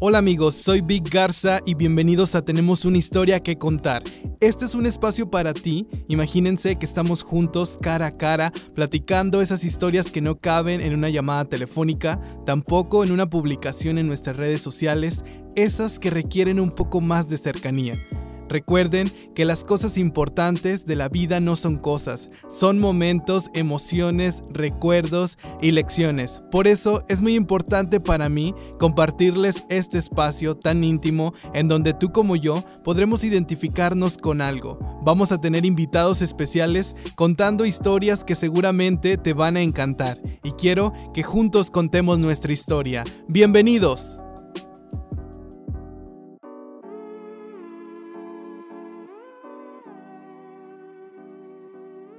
Hola amigos, soy Big Garza y bienvenidos a Tenemos una historia que contar. Este es un espacio para ti. Imagínense que estamos juntos cara a cara platicando esas historias que no caben en una llamada telefónica, tampoco en una publicación en nuestras redes sociales, esas que requieren un poco más de cercanía. Recuerden que las cosas importantes de la vida no son cosas, son momentos, emociones, recuerdos y lecciones. Por eso es muy importante para mí compartirles este espacio tan íntimo en donde tú como yo podremos identificarnos con algo. Vamos a tener invitados especiales contando historias que seguramente te van a encantar y quiero que juntos contemos nuestra historia. Bienvenidos.